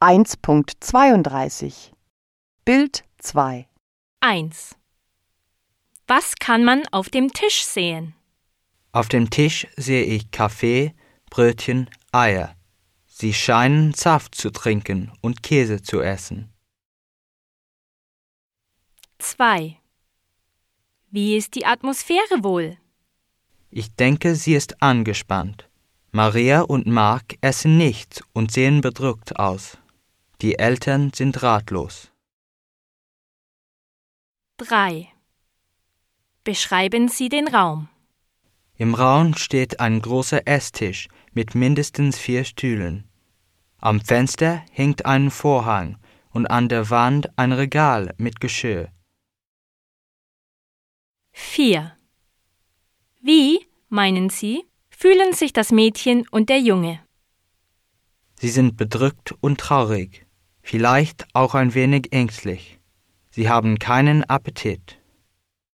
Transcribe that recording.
1.32 Bild 2 1. Was kann man auf dem Tisch sehen? Auf dem Tisch sehe ich Kaffee, Brötchen, Eier. Sie scheinen Saft zu trinken und Käse zu essen. 2. Wie ist die Atmosphäre wohl? Ich denke, sie ist angespannt. Maria und Mark essen nichts und sehen bedrückt aus. Die Eltern sind ratlos. 3. Beschreiben Sie den Raum. Im Raum steht ein großer Esstisch mit mindestens vier Stühlen. Am Fenster hängt ein Vorhang und an der Wand ein Regal mit Geschirr. 4. Wie, meinen Sie, fühlen sich das Mädchen und der Junge? Sie sind bedrückt und traurig, vielleicht auch ein wenig ängstlich. Sie haben keinen Appetit.